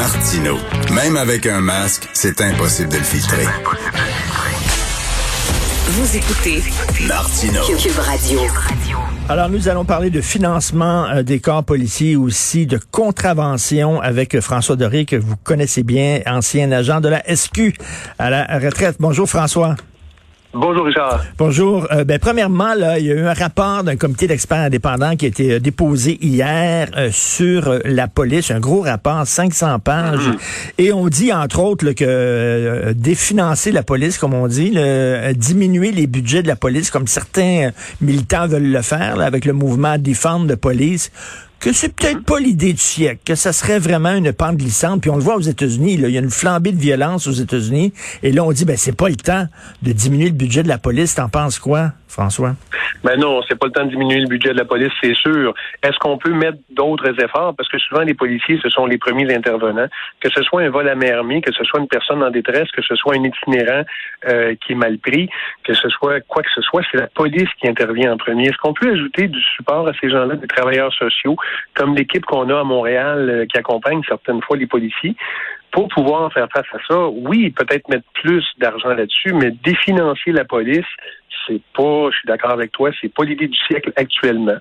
Martino. Même avec un masque, c'est impossible de le filtrer. Vous écoutez Martino. Cube Radio. Alors, nous allons parler de financement euh, des corps policiers, aussi de contravention avec euh, François Doré, que vous connaissez bien, ancien agent de la SQ à la retraite. Bonjour François. Bonjour Richard. Bonjour. Euh, ben, premièrement, là, il y a eu un rapport d'un comité d'experts indépendants qui a été euh, déposé hier euh, sur la police, un gros rapport, 500 pages, Mhm. et on dit entre autres là, que définancer la police, comme on dit, là, diminuer les budgets de la police, comme certains militants veulent le faire là, avec le mouvement défendre de police que c'est peut-être pas l'idée du siècle, que ça serait vraiment une pente glissante. Puis on le voit aux États-Unis, il y a une flambée de violence aux États-Unis. Et là, on dit, ben c'est pas le temps de diminuer le budget de la police. T'en penses quoi, François? Ben non, c'est pas le temps de diminuer le budget de la police, c'est sûr. Est-ce qu'on peut mettre d'autres efforts? Parce que souvent, les policiers, ce sont les premiers intervenants. Que ce soit un vol à main armée, que ce soit une personne en détresse, que ce soit un itinérant euh, qui est mal pris, que ce soit quoi que ce soit, c'est la police qui intervient en premier. Est-ce qu'on peut ajouter du support à ces gens-là, des travailleurs sociaux, comme l'équipe qu'on a à Montréal euh, qui accompagne certaines fois les policiers? Pour pouvoir faire face à ça, oui, peut-être mettre plus d'argent là-dessus, mais définancer la police, c'est pas, je suis d'accord avec toi, c'est pas l'idée du siècle actuellement.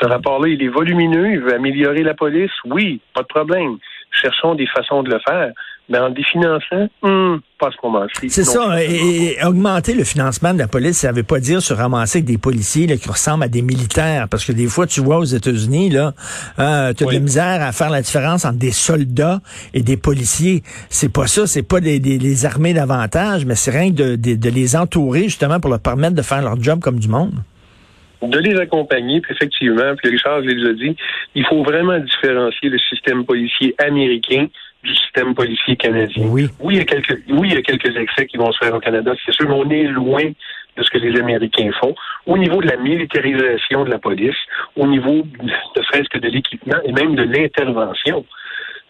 Ce rapport-là, il est volumineux, il veut améliorer la police, oui, pas de problème. Cherchons des façons de le faire. Mais en définançant, hum, pas à ce moment-ci. C'est ça. Et, et augmenter le financement de la police, ça veut pas dire se ramasser avec des policiers là, qui ressemblent à des militaires. Parce que des fois, tu vois aux États-Unis, là, euh, tu as de Oui. la misère à faire la différence entre des soldats et des policiers. C'est pas ça, c'est pas des, des- les armées davantage, mais c'est rien que de, de- de les entourer justement pour leur permettre de faire leur job comme du monde. de les accompagner, puis effectivement, puis Richard les a dit, il faut vraiment différencier le système policier américain du système policier canadien. Oui. Oui, il y a quelques, oui, il y a quelques excès qui vont se faire au Canada, c'est sûr, mais on est loin de ce que les Américains font. Au niveau de la militarisation de la police, au niveau de serait-ce que de l'équipement et même de l'intervention.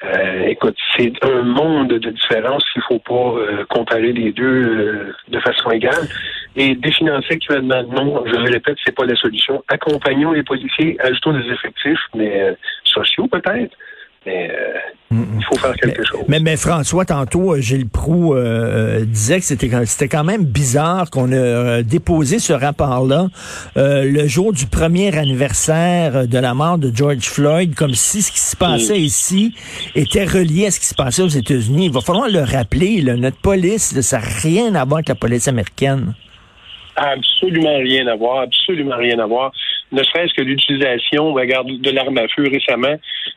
Euh, écoute, c'est un monde de différence. Il faut pas euh, comparer les deux euh, de façon égale. Et définancer actuellement, non, je le répète, c'est pas la solution. Accompagnons les policiers, ajoutons des effectifs, mais euh, sociaux peut-être. Mais euh, faut faire quelque chose. Mais, mais François, tantôt, euh, Gilles Proux euh, disait que c'était quand- c'était quand même bizarre qu'on a euh, déposé ce rapport-là euh, le jour du premier anniversaire de la mort de George Floyd, comme si ce qui se passait ici était relié à ce qui se passait aux États-Unis. Il va falloir le rappeler, là, notre police, là, ça n'a rien à voir avec la police américaine. Absolument rien à voir, absolument rien à voir. Ne serait-ce que l'utilisation, regarde, de l'arme à feu récemment.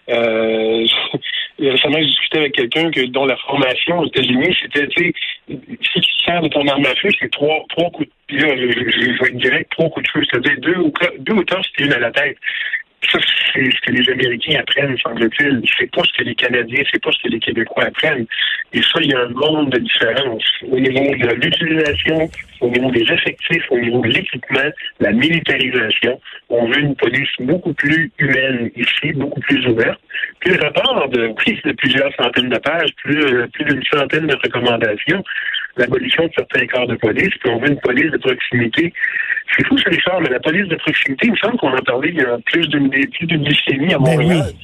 Euh, récemment, je discutais avec quelqu'un que dont la formation aux États-Unis, c'était, tu sais, si tu sers de ton arme à feu, c'est trois, trois coups de là, je, je, je vais être direct, trois coups de feu, c'est-à-dire deux ou deux ou c'était une à la tête. Ça, c'est ce que les Américains apprennent, semble-t-il. C'est pas ce que les Canadiens, c'est pas ce que les Québécois apprennent. Et ça, il y a un monde de différence au niveau de l'utilisation, au niveau des effectifs, au niveau de l'équipement, la militarisation. On veut une police beaucoup plus humaine ici, beaucoup plus ouverte. Puis le rapport de, oui, de plusieurs centaines de pages, plus, plus d'une centaine de recommandations, l'abolition de certains corps de police, puis on veut une police de proximité. C'est fou, ça, Richard, mais la police de proximité, il me semble qu'on en parlait il y a plus d'une décennie à Ben Montréal. oui.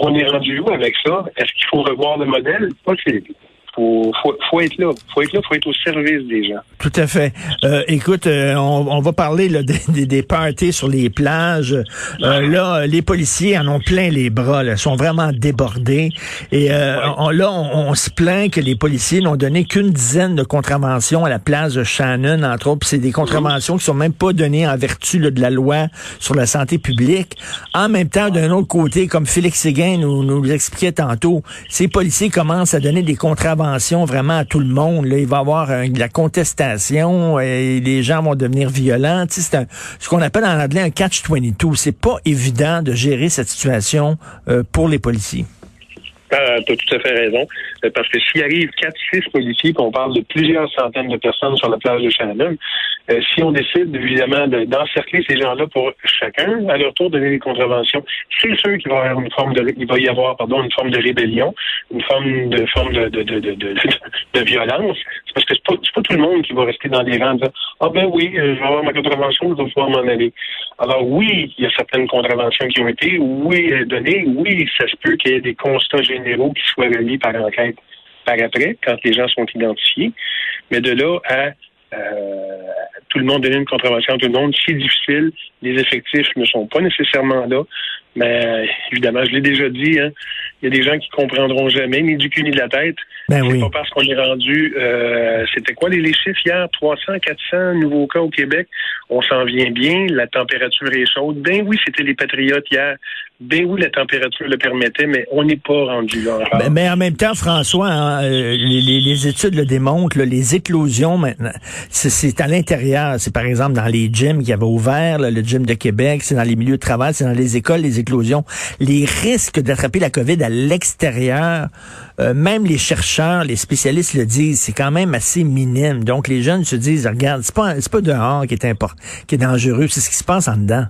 On est rendu où avec ça? Est-ce qu'il faut revoir le modèle? Possible. Faut, faut, faut être là. Faut être là, faut être au service des gens. Tout à fait. Euh, écoute, euh, on, on va parler là, des, des, des parties sur les plages. Euh, là, les policiers en ont plein les bras. Là, sont vraiment débordés. Et euh, on, là, on, on se plaint que les policiers n'ont donné qu'une dizaine de contraventions à la plage de Shannon, entre autres. C'est des contraventions qui sont même pas données en vertu là, de la loi sur la santé publique. En même temps, d'un autre côté, comme Félix Séguin nous, nous l'expliquait tantôt, ces policiers commencent à donner des contraventions vraiment à tout le monde. Il va y avoir euh, de la contestation et les gens vont devenir violents. C'est ce qu'on appelle en anglais un catch-22. C'est pas évident de gérer cette situation euh, pour les policiers. Ah, tu as tout à fait raison. Euh, Parce que s'il arrive 4-6 policiers, qu'on parle de plusieurs centaines de personnes sur la plage de Shannon, euh, si on décide évidemment de- d'encercler ces gens-là pour chacun, à leur tour donner des contraventions, c'est sûr qu'il va y avoir une forme de il va y avoir pardon une forme de rébellion, une forme de forme de de, de, de, de, de violence. C'est Parce que c'est pas, pas tout le monde qui va rester dans les rangs disant Ah ben oui, je vais avoir ma contravention, je vais pouvoir m'en aller. Alors oui, il y a certaines contraventions qui ont été, données, oui, ça se peut qu'il y ait des constats généraux qui soient remis par enquête par après, quand les gens sont identifiés. Mais de là à euh, tout le monde donner une contravention à tout le monde, c'est difficile. Les effectifs ne sont pas nécessairement là. Mais évidemment, je l'ai déjà dit, hein, il y a des gens qui comprendront jamais, ni du cul ni de la tête. Ben c'est oui. pas parce qu'on est rendu, euh, c'était quoi les, les chiffres hier? 300, 400 nouveaux cas au Québec. On s'en vient bien, la température est chaude. Ben oui, c'était les patriotes hier. Ben oui, la température le permettait, mais on n'est pas rendu là. Ben, mais en même temps, François, hein, euh, les, études le démontrent, là, les éclosions maintenant, c'est- à l'intérieur. C'est par exemple dans les gyms qui avaient ouvert, là, le gym de Québec, c'est dans les milieux de travail, c'est dans les écoles, les éclosions. Les risques d'attraper la COVID à l'extérieur, euh, même les chercheurs, les spécialistes le disent, c'est quand même assez minime. Donc les jeunes se disent, regarde, c'est pas pas dehors qui est important, qui est dangereux, c'est ce qui se passe en dedans.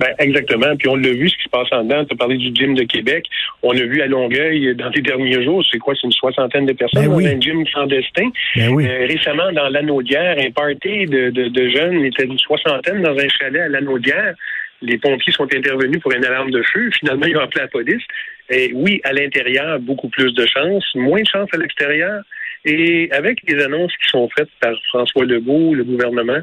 Ben, exactement. Puis on l'a vu, ce qui se passe en dedans. Tu as parlé du gym de Québec. On a vu à Longueuil, dans les derniers jours, c'est quoi? C'est une soixantaine de personnes Ben oui. dans un gym clandestin. Ben oui. Euh, récemment, dans l'Anaudière, un party de, de, de jeunes, il était une soixantaine dans un chalet à l'Anaudière. Les pompiers sont intervenus pour une alarme de feu. Finalement, ils ont appelé la police. Et oui, à l'intérieur, beaucoup plus de chance, moins de chance à l'extérieur. Et avec les annonces qui sont faites par François Legault, le gouvernement,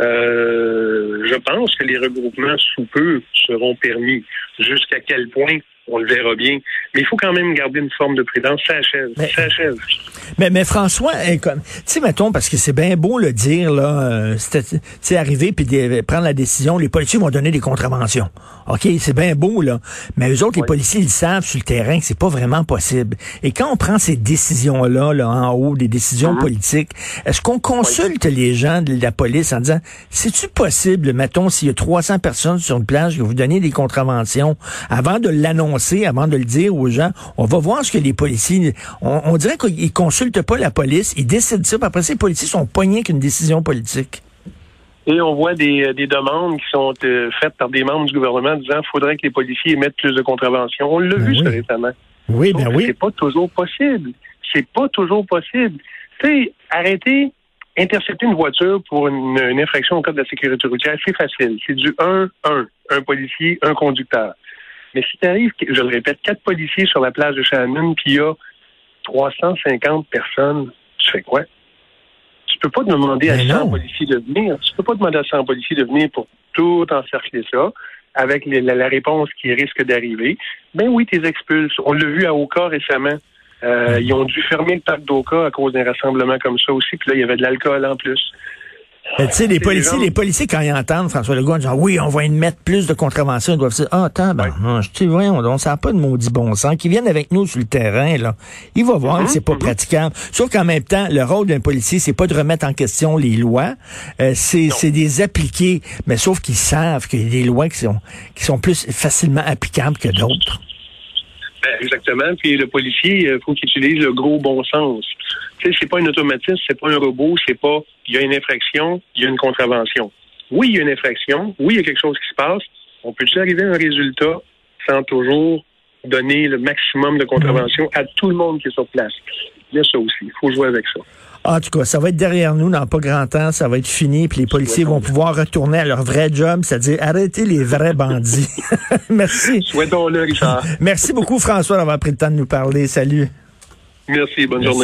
euh, je pense que les regroupements sous peu seront permis. Jusqu'à quel point, on le verra bien. Mais il faut quand même garder une forme de prudence. Ça achève. Mais- Ça achève. Mais, mais François, hein, comme, tu sais, mettons, parce que c'est bien beau le dire, là, euh, sais, arriver puis prendre la décision, les policiers vont donner des contraventions. OK, c'est bien beau, là. Mais eux autres, les policiers, ils savent sur le terrain que c'est pas vraiment possible. Et quand on prend ces décisions-là, là, en haut, des décisions Mhm. politiques, est-ce qu'on consulte les gens de la police en disant, c'est-tu possible, mettons, s'il y a 300 personnes sur une plage, que vous donnez des contraventions, avant de l'annoncer, avant de le dire aux gens, on va voir ce que les policiers, on, on dirait qu'ils consultent pas la police, ils décident ça, puis après ça, les policiers sont poignés qu'une décision politique. Et on voit des, euh, des demandes qui sont euh, faites par des membres du gouvernement disant qu'il faudrait que les policiers émettent plus de contraventions. On l'a Ben vu ça oui. récemment. Oui, ben que oui. C'est pas toujours possible. C'est pas toujours possible. Tu sais, arrêter, intercepter une voiture pour une, une infraction au code de la sécurité routière, c'est facile. C'est du 1-1. Un policier, un conducteur. Mais si t'arrives, je le répète, quatre policiers sur la plage de Shannon, puis il y a 350 personnes, tu fais quoi? Tu peux pas demander à Mais 100 non. policiers de venir. Tu peux pas demander à 100 policiers de venir pour tout encercler ça, avec les- la, la réponse qui risque d'arriver. Ben oui, tes expulses. On l'a vu à Oka récemment. Euh, ils ont dû fermer le parc d'Oka à cause d'un rassemblement comme ça aussi. Puis là, il y avait de l'alcool en plus. Tu sais, les policiers, les gens- les policiers, quand ils entendent François Legault en disant oui, on va y mettre plus de contraventions, ils doivent se dire Ah, attends, ben, non, je sais, voyons, on ne pas de maudit bon sens. Qu'ils viennent avec nous sur le terrain, là. Ils vont voir que c'est pas praticable. Sauf qu'en même temps, le rôle d'un policier, c'est pas de remettre en question les lois, euh, c'est c'est des appliquer. Mais sauf qu'ils savent qu'il y a des lois qui sont, qui sont plus facilement applicables que d'autres. Ben, exactement. Puis le policier, il faut qu'il utilise le gros bon sens. Tu sais, c'est pas un automatisme, c'est pas un robot, c'est pas il y a une infraction, il y a une contravention. Oui, il y a une infraction, oui, il y a quelque chose qui se passe. On peut-tu arriver à un résultat sans toujours donner le maximum de contraventions à tout le monde qui est sur place? Il y a ça aussi. Il faut jouer avec ça. En tout cas, ça va être derrière nous dans pas grand temps, ça va être fini, puis les policiers vont pouvoir retourner à leur vrai job, c'est-à-dire arrêter les vrais bandits. Merci. Souhaitons-le, Richard. Merci beaucoup, François, d'avoir pris le temps de nous parler. Salut. Merci. Bonne journée.